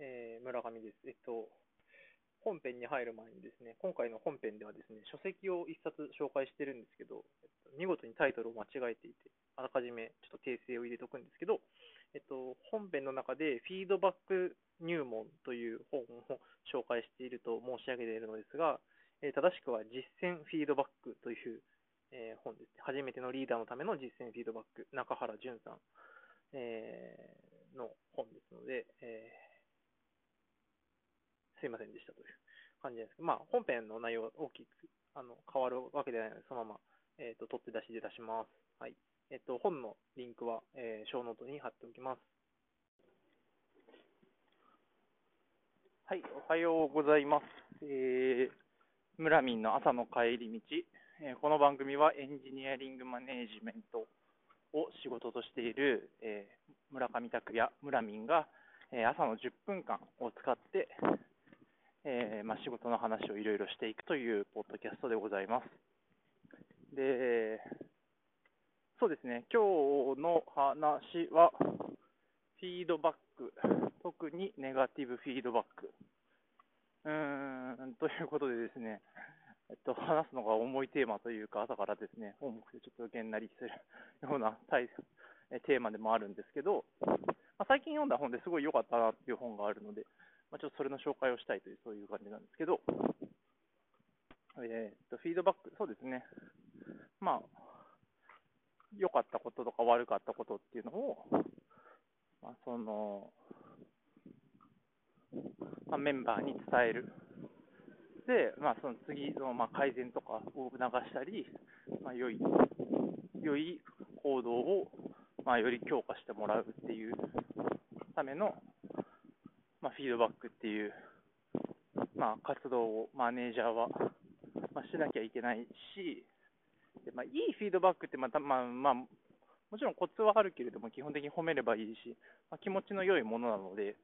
えー村上です。えっと、本編に入る前にですね、今回の本編ではですね、書籍を一冊紹介してるんですけど、えっと、見事にタイトルを間違えていて、あらかじめちょっと訂正を入れておくんですけど、えっと、本編の中でフィードバック入門という本を紹介していると申し上げているのですが、えー正しくは実践フィードバックという、えー本です。初めてのリーダーのための実践フィードバック、中原淳さん、えーの本ですので、えーすいませんでしたという感じですけど、まあ、本編の内容が大きくあの変わるわけではないので、そのまま、えー、と取って出しで出します。はい。えっ、と、本のリンクは、えー、ショーノートに貼っておきます。はい、おはようございます。えー、村民の朝の帰り道、えーこの番組はエンジニアリングマネージメントを仕事としている、えー村上拓也、村民が、えー朝の10分間を使って、えーまあ、仕事の話をいろいろしていくというポッドキャストでございます。で、そうですね、今日の話は、フィードバック、特にネガティブフィードバック。うーん、ということでですね、えっと、話すのが重いテーマというか、朝からですね、重くてちょっとげんなりするようなテーマでもあるんですけど、まあ、最近読んだ本ですごい良かったなっていう本があるので、まあ、ちょっとそれの紹介をしたいという、そういう感じなんですけど、えーと、フィードバック、そうですね。まあ、良かったこととか悪かったことっていうのを、まあ、その、まあ、メンバーに伝える。で、まあ、その次の、まあ、改善とかを促したり、まあ、良い、良い行動を、まあ、より強化してもらうっていうための、まあ、フィードバックっていう、まあ、活動をマネージャーは、まあ、しなきゃいけないし、でまあ、いいフィードバックってまた、まあまあ、もちろんコツはあるけれども、基本的に褒めればいいし、まあ、気持ちの良いものなので、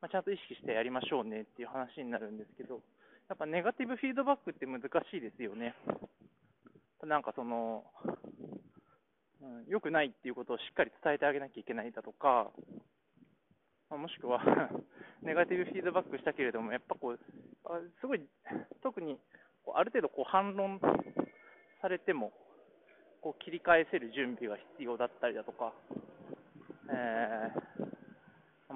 まあ、ちゃんと意識してやりましょうねっていう話になるんですけど、やっぱネガティブフィードバックって難しいですよね。なんかその、うん、良くないっていうことをしっかり伝えてあげなきゃいけないだとか、まあ、もしくは ネガティブフィードバックしたけれども、やっぱこう、あすごい、特にこうある程度こう反論されても、こう切り返せる準備が必要だったりだとか、えー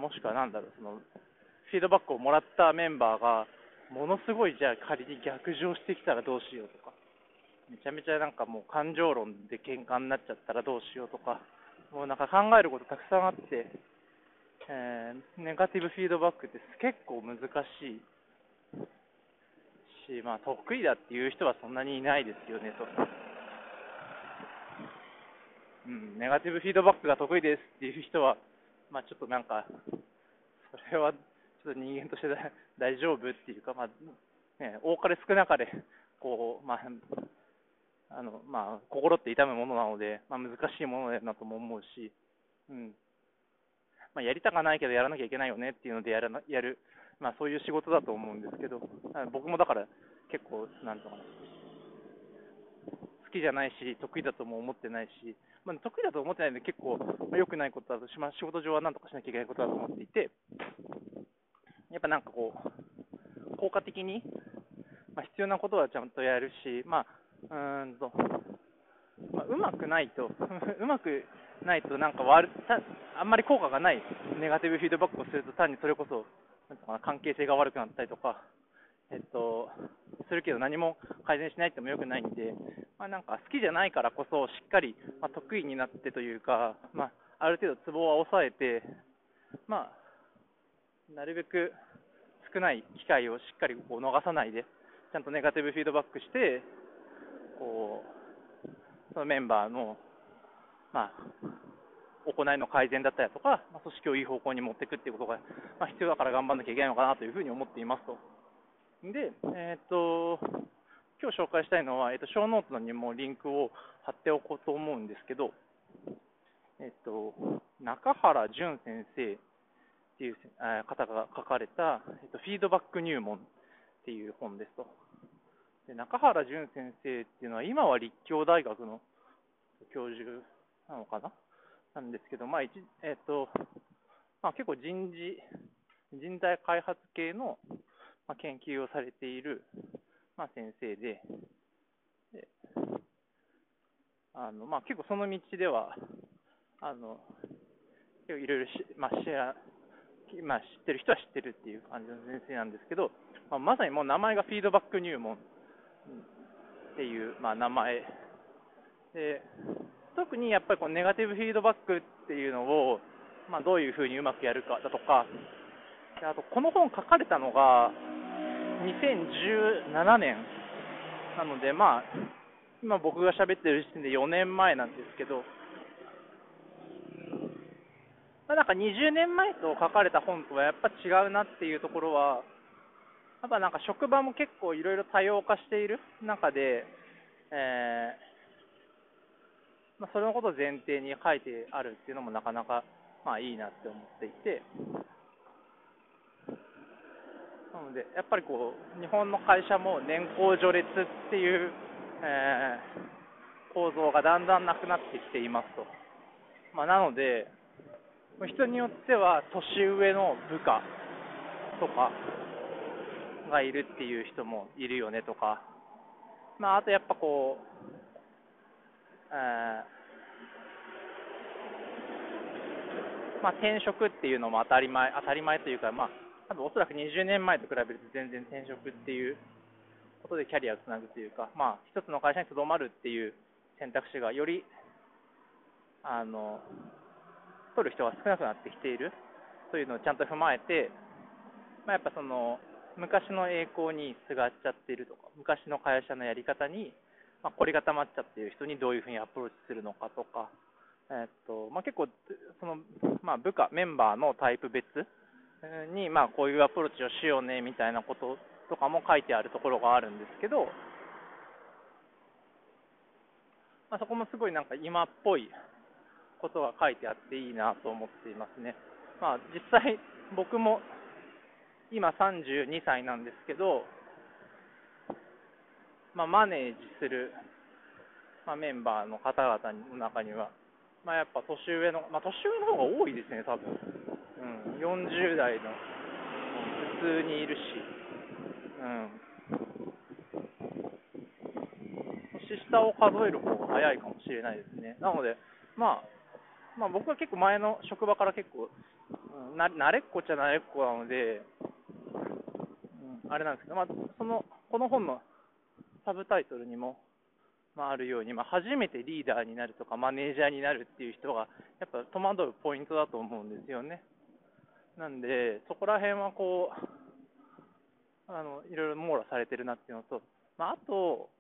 もしくはなんだろう、そのフィードバックをもらったメンバーが、ものすごいじゃあ仮に逆上してきたらどうしようとか、めちゃめちゃなんかもう感情論で喧嘩になっちゃったらどうしようとか、もうなんか考えることたくさんあって、えーネガティブフィードバックって結構難しいし、まあ、得意だっていう人はそんなにいないですよねと。うん、ネガティブフィードバックが得意ですっていう人は、まあ、ちょっとなんか、それはちょっと人間として大丈夫っていうか、まあね、多かれ少なかれ、こう、まあ、あのまあ、心って痛むものなので、まあ、難しいものだなとも思うし、うんまあ、やりたかないけどやらなきゃいけないよねっていうのでやらやる、まあ、そういう仕事だと思うんですけど、僕もだから結構、なんとか、好きじゃないし、得意だとも思ってないし、まあ、得意だと思ってないので、結構、まあ、良くないことだとし、まあ、仕事上はなんとかしなきゃいけないことだと思っていて、やっぱなんかこう、効果的に、まあ、必要なことはちゃんとやるし、まあ、うーんと、まあ、うまくないと、うまくないと、なんか悪たあんまり効果がないネガティブフィードバックをすると、単にそれこそ、なんかな関係性が悪くなったりとか、えっと、するけど何も改善しないってもよくないんで、まあ、なんか好きじゃないからこそ、しっかり、まあ、得意になってというか、まあ、ある程度ツボは抑えて、まあ、なるべく少ない機会をしっかりこう逃さないで、ちゃんとネガティブフィードバックして、こう、そのメンバーの、まあ、行いの改善だったりとか、まあ、組織をいい方向に持っていくっていうことが、まあ、必要だから頑張らなきゃいけないのかなというふうに思っていますと。で、えっ、と、今日紹介したいのは、えっ、と、ショーノートにもリンクを貼っておこうと思うんですけど、えっ、と、中原淳先生っていう方が書かれた、えっと、フィードバック入門っていう本ですと。で中原淳先生っていうのは、今は立教大学の教授なのかな？なんですけど、まあ一えっとまあ、結構人事人材開発系の、まあ、研究をされている、まあ、先生で、であのまあ、結構その道では、あのいろいろし、まあ知らまあ、知ってる人は知ってるっていう感じの先生なんですけど、まあ、まさにもう名前がフィードバック入門っていう、まあ、名前。で、特にやっぱりこのネガティブフィードバックっていうのを、まあ、どういうふうにうまくやるかだとか、あとこの本書かれたのが2017年なので、まあ、今僕が喋ってる時点で4年前なんですけど、まあ、なんか20年前と書かれた本とはやっぱ違うなっていうところは、やっぱなんか職場も結構いろいろ多様化している中で、え、まあ、それのことを前提に書いてあるっていうのもなかなかまあいいなって思っていて、なので、やっぱりこう日本の会社も年功序列っていう、えー、構造がだんだんなくなってきていますと。まあ、なので、人によっては年上の部下とかがいるっていう人もいるよねとか、まあ、あとやっぱこう、まあ、転職っていうのも当たり前、当たり前というか、まあ、多分おそらく20年前と比べると全然転職っていうことでキャリアをつなぐというか、まあ、一つの会社にとどまるっていう選択肢がよりあの取る人が少なくなってきているというのをちゃんと踏まえて、まあ、やっぱその昔の栄光にすがっちゃっているとか、昔の会社のやり方に、まあ、凝り固まっちゃっている人にどういうふうにアプローチするのかとか、えー、っとまあ、結構その、まあ、部下、メンバーのタイプ別に、まあ、こういうアプローチをしようねみたいなこととかも書いてあるところがあるんですけど、まあ、そこもすごいなんか今っぽいことが書いてあっていいなと思っていますね。まあ、実際、僕も今32歳なんですけど、まあ、マネージする、まあ、メンバーの方々の中には、まあ、やっぱ年上の、まあ、年上の方が多いですね、多分。うん、40代の普通にいるし、うん、年下を数える方が早いかもしれないですね。なので、まあ、まあ、僕は結構前の職場から結構、うん、な慣れっこっちゃ慣れっこなので、うん、あれなんですけど、まあ、そのこの本のサブタイトルにも、まあ、あるように、まあ、初めてリーダーになるとかマネージャーになるっていう人がやっぱ戸惑うポイントだと思うんですよね。なんで、そこら辺はこう、あのいろいろ網羅されてるなっていうのと、まあ、あと、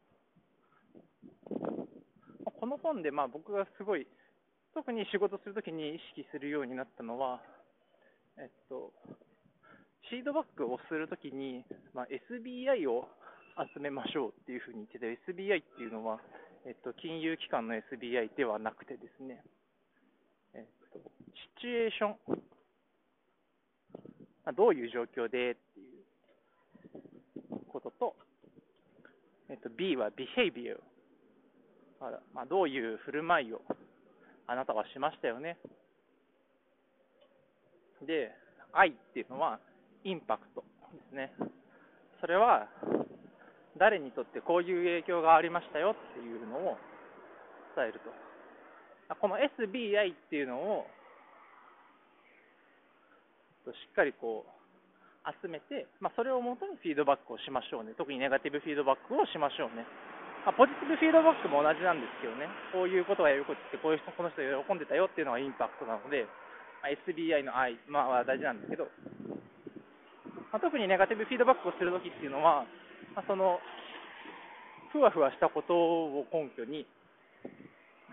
この本でまあ僕がすごい特に仕事するときに意識するようになったのは、えっと、シードバックをするときに、まあ、SBI を集めましょうっていうふうに言ってて、SBI っていうのは、えっと、金融機関の SBI ではなくてですね、えっと、シチュエーション、まあ、どういう状況でっていうことと、えっと、B は behavior、まあ、どういう振る舞いをあなたはしましたよね。で、愛っていうのはインパクトですね。それは誰にとってこういう影響がありましたよっていうのを伝えると。この SBI っていうのをしっかりこう集めて、まあ、それをもとにフィードバックをしましょうね。特にネガティブフィードバックをしましょうね。まあ、ポジティブフィードバックも同じなんですけどね、こういうことがよくって、こういう人、この人喜んでたよっていうのがインパクトなので、まあ、SBI の愛、まあ、は大事なんですけど、まあ、特にネガティブフィードバックをするときっていうのは、まあ、その、ふわふわしたことを根拠に、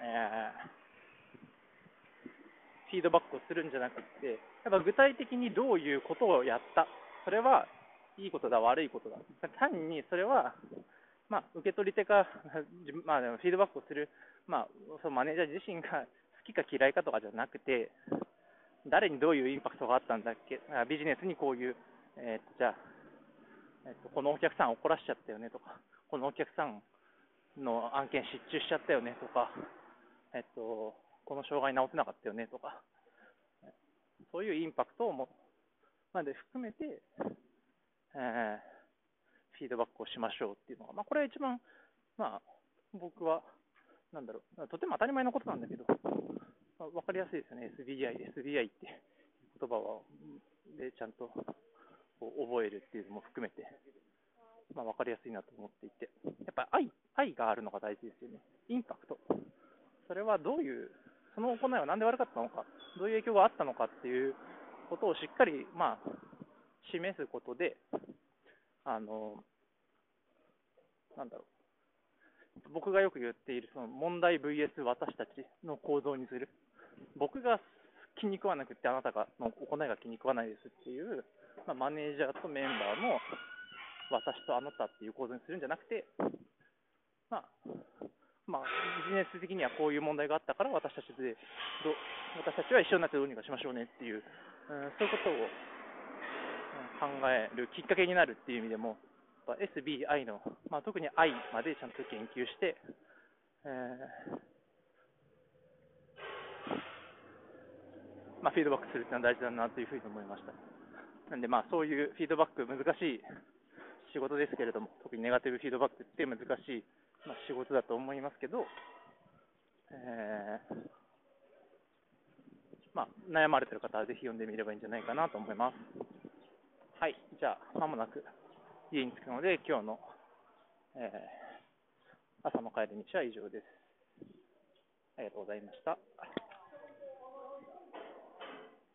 えー、フィードバックをするんじゃなくて、やっぱ具体的にどういうことをやった、それはいいことだ、悪いことだ、単にそれはまあ、受け取り手か、まあ、フィードバックをする、まあ、そのマネージャー自身が好きか嫌いかとかじゃなくて、誰にどういうインパクトがあったんだっけ、ビジネスにこういう、えー、じゃあ、えーと、このお客さん怒らしちゃったよねとか、このお客さんの案件失注しちゃったよねとか、えっ、と、この障害直せなかったよねとか、そういうインパクトをもまで含めて、えー、フィードバックをしましょうっていうのが、まあ、これは一番、まあ、僕は、なんだろう、とても当たり前のことなんだけど、まあ、分かりやすいですよね、SBI、SBI って言葉は、でちゃんと覚えるっていうのも含めて、まあ、分かりやすいなと思っていて、やっぱり愛愛があるのが大事ですよね、インパクト。それはどういう、その行いは何で悪かったのか、どういう影響があったのかっていうことをしっかり、まあ、示すことで、あの、なんだろう、僕がよく言っているその問題 VS 私たちの構造にする、僕が気に食わなくてあなたがの行いが気に食わないですっていう、まあ、マネージャーとメンバーの私とあなたっていう構造にするんじゃなくて、まあ、まあ、ビジネス的にはこういう問題があったから私たちでど私たちは一緒になってどうにかしましょうねっていう、うん、そういうことを考えるきっかけになるっていう意味でも、SBI の、まあ、特に I までちゃんと研究して、えーまあ、フィードバックするっていうのは大事だなというふうに思いました。なんで、まあ、そういうフィードバック、難しい仕事ですけれども、特にネガティブフィードバックって難しい、まあ、仕事だと思いますけど、えーまあ、悩まれてる方はぜひ読んでみればいいんじゃないかなと思います。はい、じゃあ、まもなく家に着くので、今日の、えー、朝の帰り道は以上です。ありがとうございました。